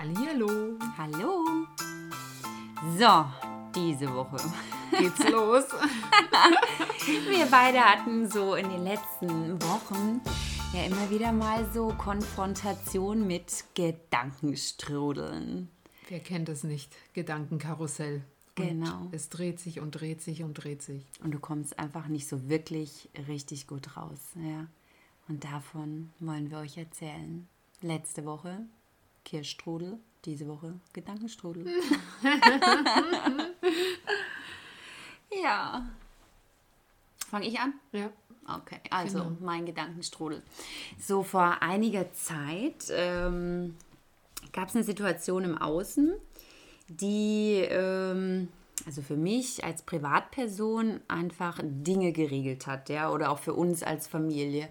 Hallihallo. Hallo. So, diese Woche Geht's los? Wir beide hatten so in den letzten Wochen ja immer wieder mal so Konfrontation mit Gedankenstrudeln. Wer kennt es nicht? Gedankenkarussell. Und Genau. Es dreht sich und dreht sich und dreht sich. Und du kommst einfach nicht so wirklich richtig gut raus. Ja. Und davon wollen wir euch erzählen. Letzte Woche Kirschstrudel, diese Woche Gedankenstrudel. ja. Fange ich an? Ja. Okay, also Genau. mein Gedankenstrudel. So vor einiger Zeit ähm, gab es eine Situation im Außen, die ähm, also für mich als Privatperson einfach Dinge geregelt hat, ja, oder auch für uns als Familie.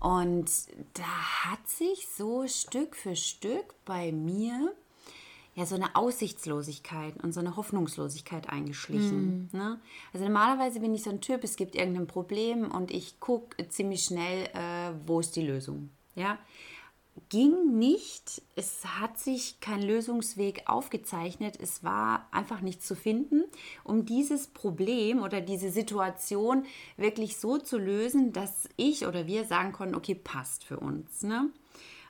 Und da hat sich so Stück für Stück bei mir ja so eine Aussichtslosigkeit und so eine Hoffnungslosigkeit eingeschlichen. Ne? Also normalerweise bin ich so ein Typ, es gibt irgendein Problem und ich gucke ziemlich schnell, äh, wo ist die Lösung. Ja? Ging nicht, es hat sich kein Lösungsweg aufgezeichnet, es war einfach nichts zu finden, um dieses Problem oder diese Situation wirklich so zu lösen, dass ich oder wir sagen konnten, okay, passt für uns. Ne?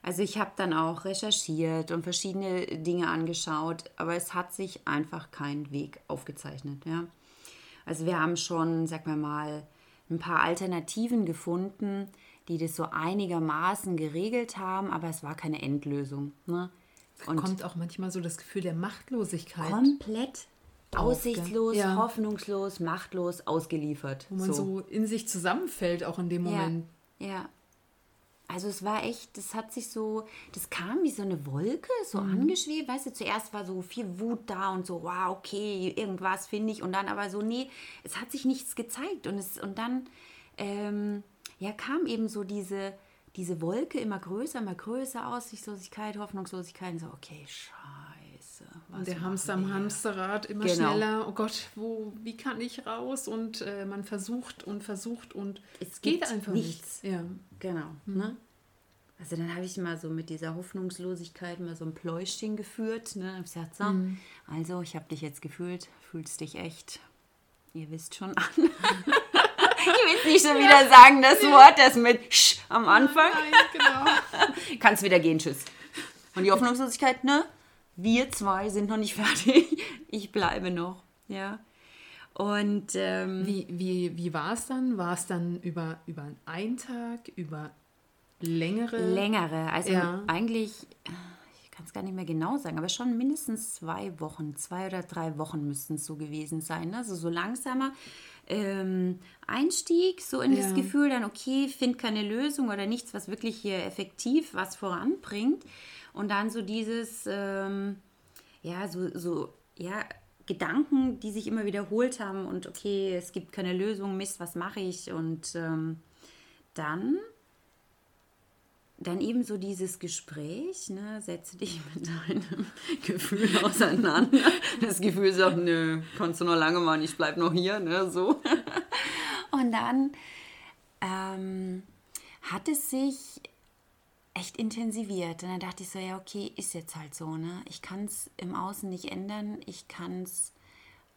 Also ich habe dann auch recherchiert und verschiedene Dinge angeschaut, aber es hat sich einfach kein Weg aufgezeichnet. Ja? Also wir haben schon, sag mal mal, ein paar Alternativen gefunden, die das so einigermaßen geregelt haben, aber es war keine Endlösung. Ne? Und Kommt auch manchmal so das Gefühl der Machtlosigkeit. komplett aussichtslos? Ja. hoffnungslos, machtlos, ausgeliefert. wo man so. in sich zusammenfällt, auch in dem Moment. Ja, ja. Also es war echt, das hat sich so, das kam wie so eine Wolke, so Mhm. angeschwebt. Weißt du, zuerst war so viel Wut da und so, wow, okay, irgendwas finde ich. Und dann aber so, nee, es hat sich nichts gezeigt. Und, es, und dann ähm, ja, kam eben so diese, diese Wolke immer größer, immer größer, Aussichtslosigkeit, Hoffnungslosigkeit. Und so, okay, scheiße. was Und der Hamster am? Hamsterrad immer Genau. schneller. Oh Gott, wo, wie kann ich raus? Und äh, man versucht und versucht und Es geht einfach nichts. nichts. Ja. Genau. Mhm. Ne? Also dann habe ich mal so mit dieser Hoffnungslosigkeit mal so ein Pläuschchen geführt. Ne? Hab gesagt, so, Mhm. also ich habe dich jetzt gefühlt, fühlst dich echt, ihr wisst schon an. ich will nicht schon wieder sagen, das Wort, das mit Sch am Anfang. Nein, genau. Kannst wieder gehen, tschüss. Und die Hoffnungslosigkeit, ne? Wir zwei sind noch nicht fertig. Ich bleibe noch, ja. Und ähm, Wie, wie, wie war es dann? War es dann über, über einen Tag, über längere? längere, also Ja. eigentlich, ich kann es gar nicht mehr genau sagen, aber schon mindestens zwei Wochen, zwei oder drei Wochen müssten es so gewesen sein. ne? Also so langsamer ähm, Einstieg, so in das Ja. Gefühl dann, okay, find keine Lösung oder nichts, was wirklich hier effektiv was voranbringt. Und dann so dieses, ähm, ja, so, so, ja, Gedanken, die sich immer wiederholt haben und okay, es gibt keine Lösung, Mist, was mache ich? Und ähm, dann dann eben so dieses Gespräch, ne, setze dich mit deinem Gefühl auseinander. Das Gefühl sagt, nö, kannst du noch lange machen, ich bleib noch hier, ne, so. Und dann ähm, hat es sich echt intensiviert. Und dann dachte ich so, ja, okay, ist jetzt halt so, ne. Ich kann es im Außen nicht ändern, ich kann es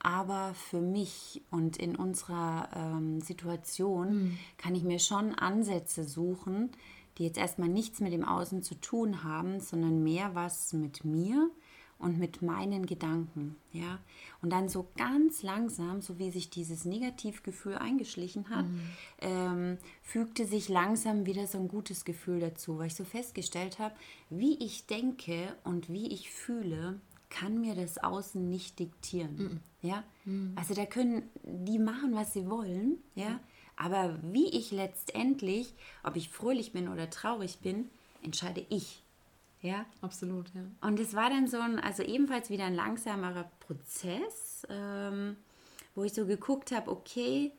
aber für mich und in unserer ähm, Situation kann ich mir schon Ansätze suchen, die jetzt erstmal nichts mit dem Außen zu tun haben, sondern mehr was mit mir und mit meinen Gedanken, ja. Und dann so ganz langsam, so wie sich dieses Negativgefühl eingeschlichen hat, ähm, fügte sich langsam wieder so ein gutes Gefühl dazu, weil ich so festgestellt habe, wie ich denke und wie ich fühle, kann mir das Außen nicht diktieren. Ja? Also da können die machen, was sie wollen, ja. Aber wie ich letztendlich, ob ich fröhlich bin oder traurig bin, entscheide ich. Ja. Absolut, ja. Und es war dann so ein, also ebenfalls wieder ein langsamerer Prozess, ähm, wo ich so geguckt habe, okay,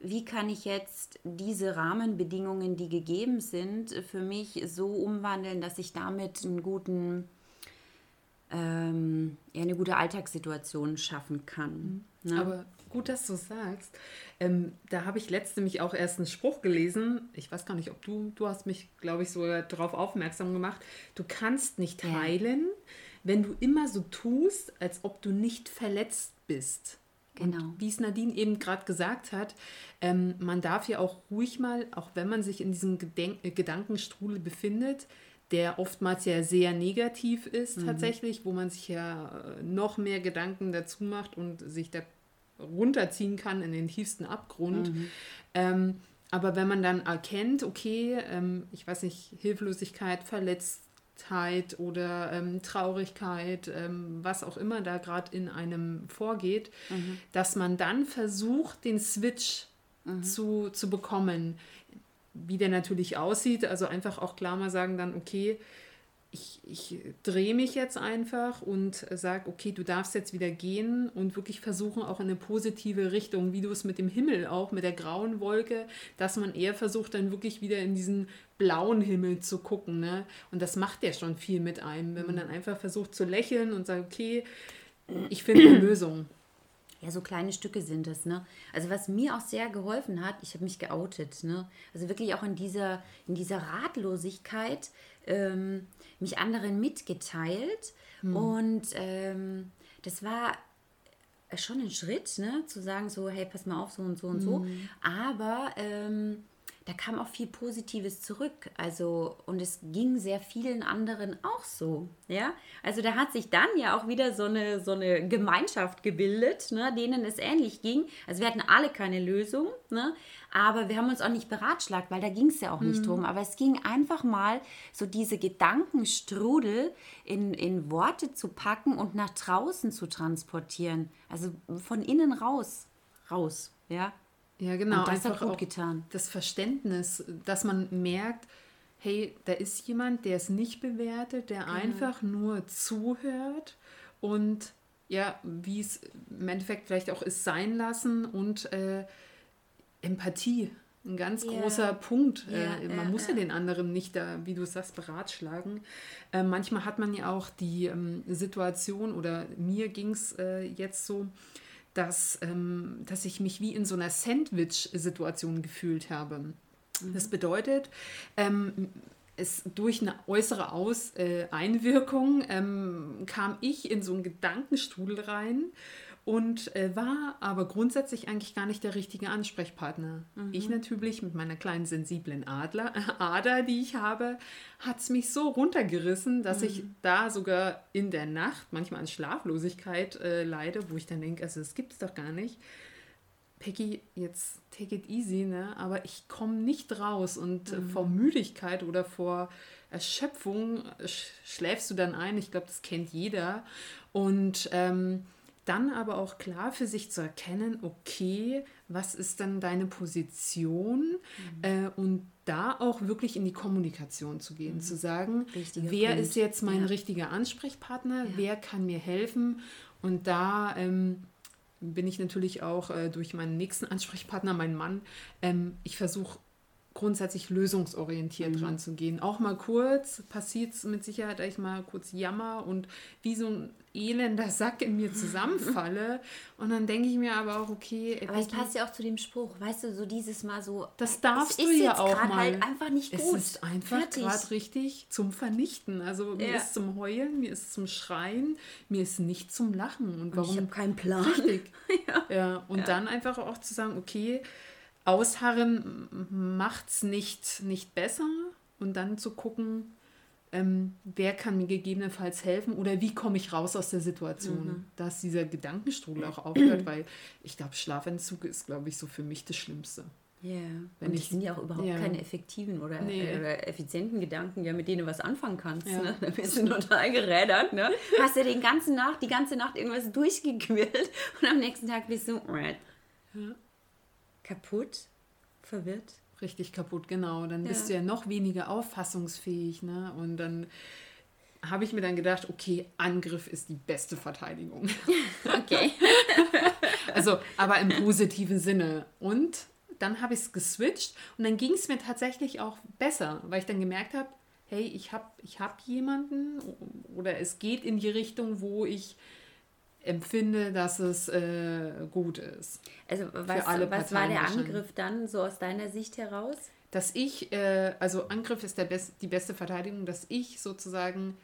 wie kann ich jetzt diese Rahmenbedingungen, die gegeben sind, für mich so umwandeln, dass ich damit einen guten, ähm, ja, eine gute Alltagssituation schaffen kann. Ne? Aber gut, dass du sagst. Ähm, da habe ich letzte mich auch erst einen Spruch gelesen. Ich weiß gar nicht, ob du, du hast mich, glaube ich, sogar darauf aufmerksam gemacht. Du kannst nicht Ja. heilen, wenn du immer so tust, als ob du nicht verletzt bist. Genau. Und wie es Nadine eben gerade gesagt hat, ähm, man darf ja auch ruhig mal, auch wenn man sich in diesem Gedenk äh, Gedankenstrudel befindet, der oftmals ja sehr negativ ist Mhm. tatsächlich, wo man sich ja äh, noch mehr Gedanken dazu macht und sich da runterziehen kann in den tiefsten Abgrund. Mhm. Ähm, aber wenn man dann erkennt, okay, ähm, ich weiß nicht, Hilflosigkeit, Verletztheit oder ähm, Traurigkeit, ähm, was auch immer da gerade in einem vorgeht, dass man dann versucht, den Switch zu, zu bekommen. Wie der natürlich aussieht, also einfach auch klar mal sagen dann, okay, ich, ich drehe mich jetzt einfach und sage, okay, du darfst jetzt wieder gehen und wirklich versuchen, auch in eine positive Richtung, wie du es mit dem Himmel auch, mit der grauen Wolke, dass man eher versucht, dann wirklich wieder in diesen blauen Himmel zu gucken. Ne? Und das macht ja schon viel mit einem, wenn man dann einfach versucht zu lächeln und sagt, okay, ich finde eine Lösung. Ja, so kleine Stücke sind es, ne? Also was mir auch sehr geholfen hat, ich habe mich geoutet, ne? Also wirklich auch in dieser, in dieser Ratlosigkeit ähm, mich anderen mitgeteilt. Und ähm, das war schon ein Schritt, ne? Zu sagen so, hey, pass mal auf, so und so und so. Aber ähm, da kam auch viel Positives zurück. Also, und es ging sehr vielen anderen auch so. Ja, also da hat sich dann ja auch wieder so eine, so eine Gemeinschaft gebildet, ne, denen es ähnlich ging. Also wir hatten alle keine Lösung, ne, aber wir haben uns auch nicht beratschlagt, weil da ging es ja auch nicht drum. Aber es ging einfach mal so diese Gedankenstrudel in, in Worte zu packen und nach draußen zu transportieren. Also von innen raus, raus, ja. Ja, genau. Und das hat einfach gut auch getan. Das Verständnis, dass man merkt, hey, da ist jemand, der es nicht bewertet, der Genau. einfach nur zuhört und ja, wie es im Endeffekt vielleicht auch ist, sein lassen und äh, Empathie. Ein ganz Ja. großer Punkt. Ja, äh, man ja, muss ja. den anderen nicht da, wie du sagst, beratschlagen. Äh, manchmal hat man ja auch die ähm, Situation, oder mir ging es äh, jetzt so, dass, ähm, dass ich mich wie in so einer Sandwich-Situation gefühlt habe. Das bedeutet, ähm, es durch eine äußere Aus, äh, Einwirkung ähm, kam ich in so einen Gedankenstrudel rein und äh, war aber grundsätzlich eigentlich gar nicht der richtige Ansprechpartner. Ich natürlich mit meiner kleinen sensiblen Adler, Ader, die ich habe, hat es mich so runtergerissen, dass ich da sogar in der Nacht manchmal an Schlaflosigkeit äh, leide, wo ich dann denke, also das gibt es doch gar nicht. Peggy, jetzt take it easy, ne? aber ich komme nicht raus und äh, vor Müdigkeit oder vor Erschöpfung sch schläfst du dann ein. Ich glaube, das kennt jeder. Und ähm, dann aber auch klar für sich zu erkennen, okay, was ist dann deine Position? Äh, und da auch wirklich in die Kommunikation zu gehen, zu sagen, Richtiger wer Punkt. ist jetzt mein Ja. richtiger Ansprechpartner, wer kann mir helfen? Und da ähm, bin ich natürlich auch äh, durch meinen nächsten Ansprechpartner, meinen Mann, ähm, ich versuche grundsätzlich lösungsorientiert Mhm. ranzugehen. Auch mal kurz passiert es mit Sicherheit, dass ich mal kurz jammer und wie so ein elender Sack in mir zusammenfalle. und dann denke ich mir aber auch, okay, Aber es passt ja auch zu dem Spruch, weißt du, so dieses Mal so. Das es darfst du ja auch grad mal. halt einfach nicht es gut. ist einfach gerade richtig zum Vernichten. Also mir Ja. ist zum Heulen, mir ist zum Schreien, mir ist nicht zum Lachen. Und warum? Ich habe keinen Plan. Richtig. ja. Und dann einfach auch zu sagen, okay, ausharren macht es nicht, nicht besser. Und dann zu gucken, ähm, wer kann mir gegebenenfalls helfen oder wie komme ich raus aus der Situation, Mhm. dass dieser Gedankenstrudel auch aufhört, weil ich glaube, Schlafentzug ist, glaube ich, so für mich das Schlimmste. Ja, Wenn und ich- das sind ja auch überhaupt ja. keine effektiven oder, Nee. äh, oder effizienten Gedanken, ja, mit denen du was anfangen kannst. Ja. Ne? Da bist du total gerädert. Ne? Hast ja den ganzen Nacht, die ganze Nacht irgendwas durchgequillt und am nächsten Tag bist du äh, kaputt, verwirrt. Richtig kaputt, genau. Dann bist du Ja. ja noch weniger auffassungsfähig. Ne? Und dann habe ich mir dann gedacht, okay, Angriff ist die beste Verteidigung. Okay. Also, aber im positiven Sinne. Und dann habe ich es geswitcht und dann ging es mir tatsächlich auch besser, weil ich dann gemerkt habe, hey, ich habe ich hab jemanden oder es geht in die Richtung, wo ich empfinde, dass es äh, gut ist. Also was, was war der. Angriff dann so aus deiner Sicht heraus? Dass ich, äh, also Angriff ist der best, die beste Verteidigung, dass ich sozusagen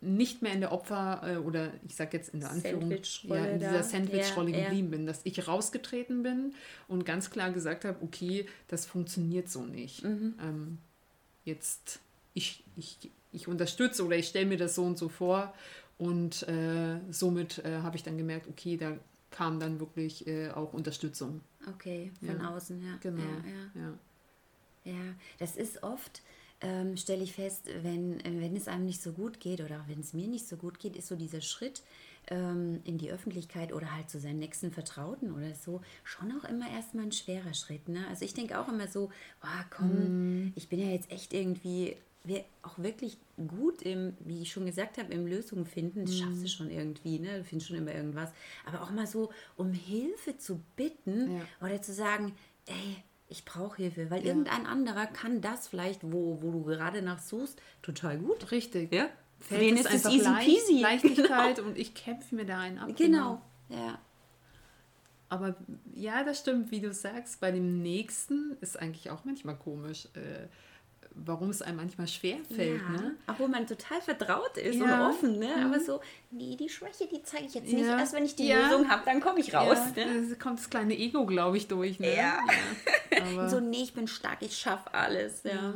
nicht mehr in der Opfer- äh, oder ich sage jetzt in der Anführung, ja, in dieser Sandwich-Rolle ja, geblieben ja. bin, dass ich rausgetreten bin und ganz klar gesagt habe, okay, das funktioniert so nicht. Mhm. Ähm, jetzt, ich, ich, ich unterstütze oder ich stelle mir das so und so vor und äh, somit äh, habe ich dann gemerkt, okay, da kam dann wirklich äh, auch Unterstützung. Okay, von ja. außen, ja. Genau. Ja, ja. ja. das ist oft, ähm, stelle ich fest, wenn, wenn es einem nicht so gut geht oder auch wenn es mir nicht so gut geht, ist so dieser Schritt ähm, in die Öffentlichkeit oder halt zu seinen nächsten Vertrauten oder so schon auch immer erstmal ein schwerer Schritt. Ne? Also ich denke auch immer so, oh, komm, mm. ich bin ja jetzt echt irgendwie wir auch wirklich gut im, wie ich schon gesagt habe, im Lösungen finden, das schaffst du mhm. schon irgendwie, ne? Du findest schon immer irgendwas. Aber auch mal so, um Hilfe zu bitten ja. oder zu sagen, ey, ich brauche Hilfe, weil ja. irgendein anderer kann das vielleicht, wo, wo du gerade nach suchst, total gut. Richtig. Ja. Fällt es ist easy leicht, peasy. Leichtigkeit genau. und ich kämpfe mir da einen ab. Genau. genau. Ja. Aber ja, das stimmt, wie du sagst, bei dem nächsten ist eigentlich auch manchmal komisch. Äh, warum es einem manchmal schwer fällt. Ja, ne? Obwohl man total vertraut ist ja. und offen, ne? aber mhm. so, nee, die Schwäche, die zeige ich jetzt nicht. Ja. Erst wenn ich die Lösung habe, dann komme ich raus. Ja, ne? kommt das kleine Ego, glaube ich, durch. Ne? Ja. so, nee, ich bin stark, ich schaffe alles. Ja.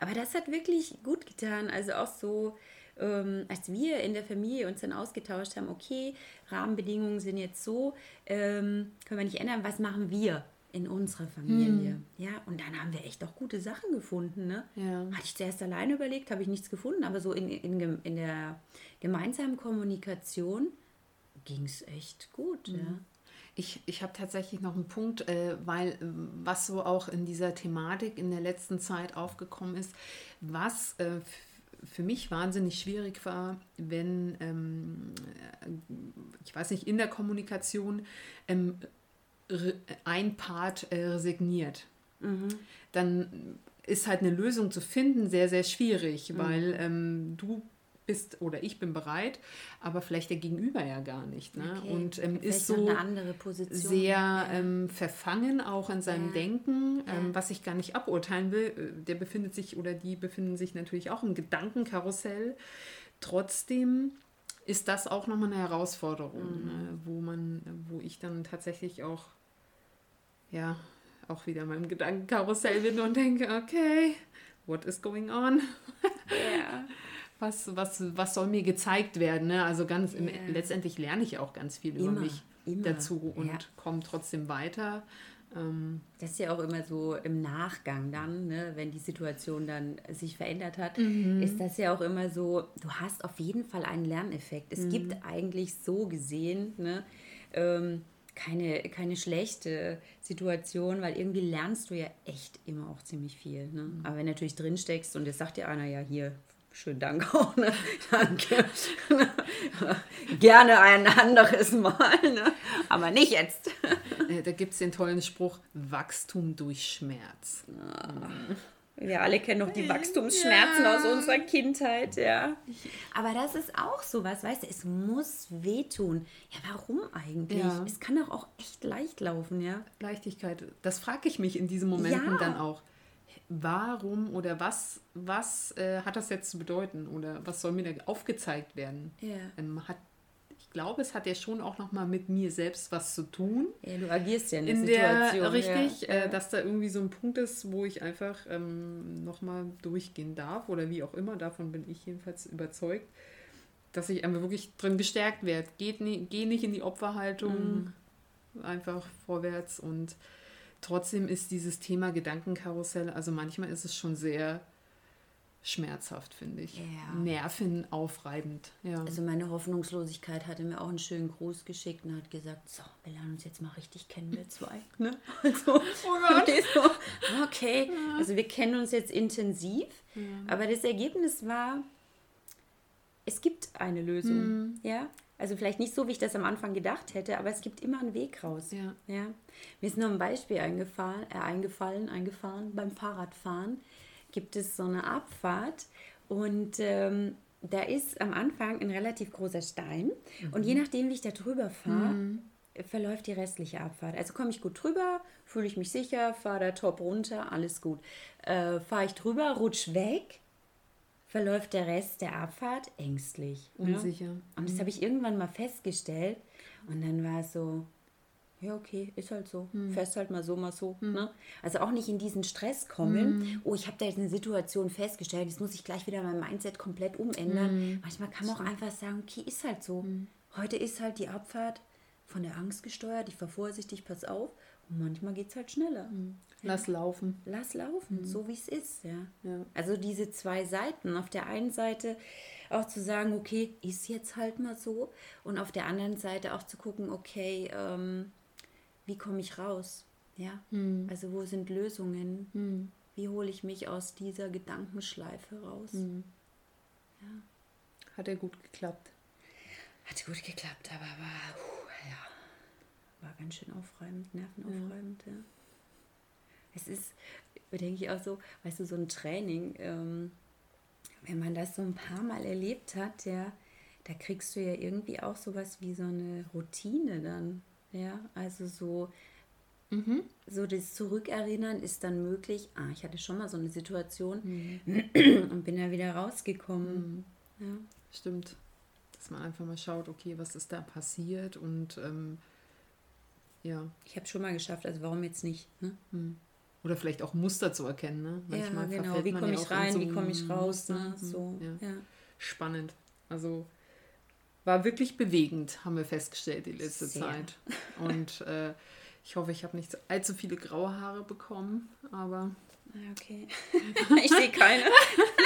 Aber das hat wirklich gut getan. Also auch so, ähm, als wir in der Familie uns dann ausgetauscht haben, okay, Rahmenbedingungen sind jetzt so, ähm, können wir nicht ändern, was machen wir? In unserer Familie. Hm. Ja, und dann haben wir echt auch gute Sachen gefunden. Ne? Ja. Hatte ich zuerst alleine überlegt, habe ich nichts gefunden, aber so in, in, in der gemeinsamen Kommunikation ging es echt gut. Hm. Ja. Ich, ich habe tatsächlich noch einen Punkt, äh, weil was so auch in dieser Thematik in der letzten Zeit aufgekommen ist, was äh, für mich wahnsinnig schwierig war, wenn, ähm, äh, ich weiß nicht, in der Kommunikation ähm, ein Part äh, resigniert. Mhm. Dann ist halt eine Lösung zu finden sehr, sehr schwierig, mhm. weil ähm, du bist oder ich bin bereit, aber vielleicht der Gegenüber ja gar nicht. Ne? Okay. Und ähm, ist so sehr ja. ähm, verfangen auch in seinem ja. Denken, ähm, ja. was ich gar nicht aburteilen will. Äh, der befindet sich oder die befinden sich natürlich auch im Gedankenkarussell. Trotzdem ist das auch nochmal eine Herausforderung, mhm. ne? wo man, wo ich dann tatsächlich auch ja, auch wieder in meinem Gedankenkarussell bin und denke, okay, what is going on? Yeah. Was, was, was soll mir gezeigt werden? Ne? Also ganz yeah. im, letztendlich lerne ich auch ganz viel immer, über mich immer. dazu und ja. komme trotzdem weiter. Ähm, das ist ja auch immer so im Nachgang dann, ne, wenn die Situation dann sich verändert hat, mhm. ist das ja auch immer so, du hast auf jeden Fall einen Lerneffekt. Es mhm. gibt eigentlich so gesehen, ne, ähm, keine, keine schlechte Situation, weil irgendwie lernst du ja echt immer auch ziemlich viel. Ne? Mhm. Aber wenn du natürlich drin steckst und jetzt sagt dir einer, ja hier, schönen Dank auch, ne? danke, gerne ein anderes Mal, ne? aber nicht jetzt. da gibt es den tollen Spruch, Wachstum durch Schmerz. Ah. Wir alle kennen noch die Wachstumsschmerzen ja. aus unserer Kindheit, ja. Aber das ist auch so was, weißt du, es muss wehtun. Ja, warum eigentlich? Ja. Es kann doch auch echt leicht laufen, ja. Leichtigkeit, das frage ich mich in diesen Momenten ja. dann auch. Warum oder was, was äh, hat das jetzt zu bedeuten? Oder was soll mir da aufgezeigt werden? Ja. Ähm, hat glaube, es hat ja schon auch noch mal mit mir selbst was zu tun. Ja, du agierst ja in, in der Situation. richtig, ja. äh, dass da irgendwie so ein Punkt ist, wo ich einfach ähm, noch mal durchgehen darf oder wie auch immer. Davon bin ich jedenfalls überzeugt, dass ich einfach wirklich drin gestärkt werde. Geht nie, geh nicht in die Opferhaltung, mhm. einfach vorwärts und trotzdem ist dieses Thema Gedankenkarussell, also manchmal ist es schon sehr schmerzhaft, finde ich. Ja. Nervenaufreibend. Ja. Also meine Hoffnungslosigkeit hatte mir auch einen schönen Gruß geschickt und hat gesagt, so, wir lernen uns jetzt mal richtig kennen, wir zwei. Ne? Also, oh so, okay, ja. also wir kennen uns jetzt intensiv, ja. aber das Ergebnis war, es gibt eine Lösung. Mhm. Ja, also vielleicht nicht so, wie ich das am Anfang gedacht hätte, aber es gibt immer einen Weg raus. Ja. Ja? Mir ist noch ein Beispiel eingefallen, äh, eingefallen, eingefahren beim Fahrradfahren gibt es so eine Abfahrt und ähm, da ist am Anfang ein relativ großer Stein mhm. und je nachdem, wie ich da drüber fahre, mhm. verläuft die restliche Abfahrt. Also komme ich gut drüber, fühle ich mich sicher, fahre da top runter, alles gut. Äh, fahre ich drüber, rutsch weg, verläuft der Rest der Abfahrt ängstlich. ne? Unsicher. Und das habe ich irgendwann mal festgestellt. Und dann war es so, ja, okay, ist halt so. Fährst halt mal so, mal so. Ne? Also auch nicht in diesen Stress kommen. Oh, ich habe da jetzt eine Situation festgestellt, jetzt muss ich gleich wieder mein Mindset komplett umändern. Manchmal kann man auch einfach sagen, okay, ist halt so. Heute ist halt die Abfahrt von der Angst gesteuert. Ich fahr vorsichtig, pass auf. Manchmal geht es halt schneller. Lass laufen. Lass laufen, so wie es ist, ja. Ja. Also diese zwei Seiten. Auf der einen Seite auch zu sagen, okay, ist jetzt halt mal so. Und auf der anderen Seite auch zu gucken, okay, ähm, wie komme ich raus? Ja. Also wo sind Lösungen? Wie hole ich mich aus dieser Gedankenschleife raus? Hat er gut geklappt. Hat gut geklappt, aber ja, war ganz schön aufreibend, nervenaufreibend, ja. Es ist, denke ich auch so, weißt du, so ein Training, ähm, wenn man das so ein paar Mal erlebt hat, ja, da kriegst du ja irgendwie auch sowas wie so eine Routine dann, ja, also so, so das Zurückerinnern ist dann möglich, ah, ich hatte schon mal so eine Situation und bin da wieder rausgekommen, ja. Stimmt. Dass man einfach mal schaut, okay, was ist da passiert und ähm, ja. Ich habe schon mal geschafft, also warum jetzt nicht? Ne? Oder vielleicht auch Muster zu erkennen. Ne? Manchmal ja, genau. Wie komme ja ich rein, so wie komme ich raus? Ne? Muster. So, Ja. ja. Spannend. Also war wirklich bewegend, haben wir festgestellt die letzte Sehr. Zeit. Und äh, ich hoffe, ich habe nicht allzu viele graue Haare bekommen, aber Ah, Okay. ich sehe keine.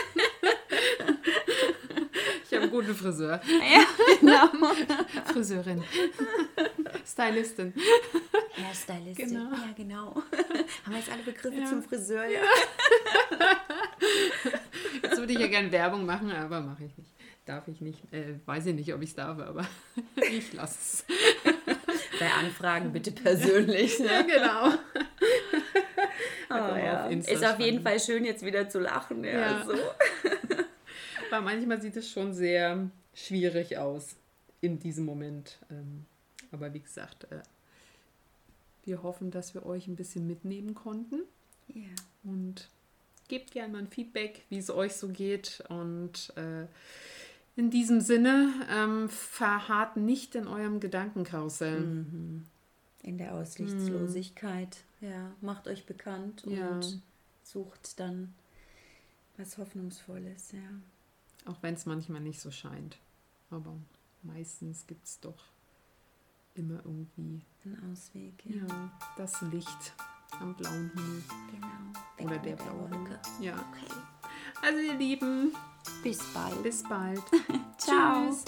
guten Friseur. ja, genau. Friseurin. Stylistin. Hairstylistin. Genau. Ja, genau. Haben wir jetzt alle Begriffe Ja. zum Friseur? Ja. Jetzt würde ich ja gerne Werbung machen, aber mache ich nicht. Darf ich nicht. Äh, weiß ich nicht, ob ich es darf, aber ich lasse es. Bei Anfragen bitte persönlich. Ja, Ne? genau. Oh, ja. auf Insta Ist auf jeden. Fall schön, jetzt wieder zu lachen. Ja, Ja. So. Aber manchmal sieht es schon sehr schwierig aus in diesem Moment. Ähm, aber wie gesagt, äh, wir hoffen, dass wir euch ein bisschen mitnehmen konnten. ja. Und gebt gerne mal ein Feedback, wie es euch so geht. Und äh, in diesem Sinne, ähm, verharrt nicht in eurem Gedankenkarussell. In der Aussichtslosigkeit. Ja, macht euch bekannt und Ja. sucht dann was Hoffnungsvolles. Ja. Auch wenn es manchmal nicht so scheint. Aber meistens gibt es doch immer irgendwie Ein Ausweg. Ja. ja, das Licht am blauen Himmel. Genau. Oder der blaue. Himmel. Ja. Okay. Also ihr Lieben, Bis bald. bis bald. Ciao. Tschüss.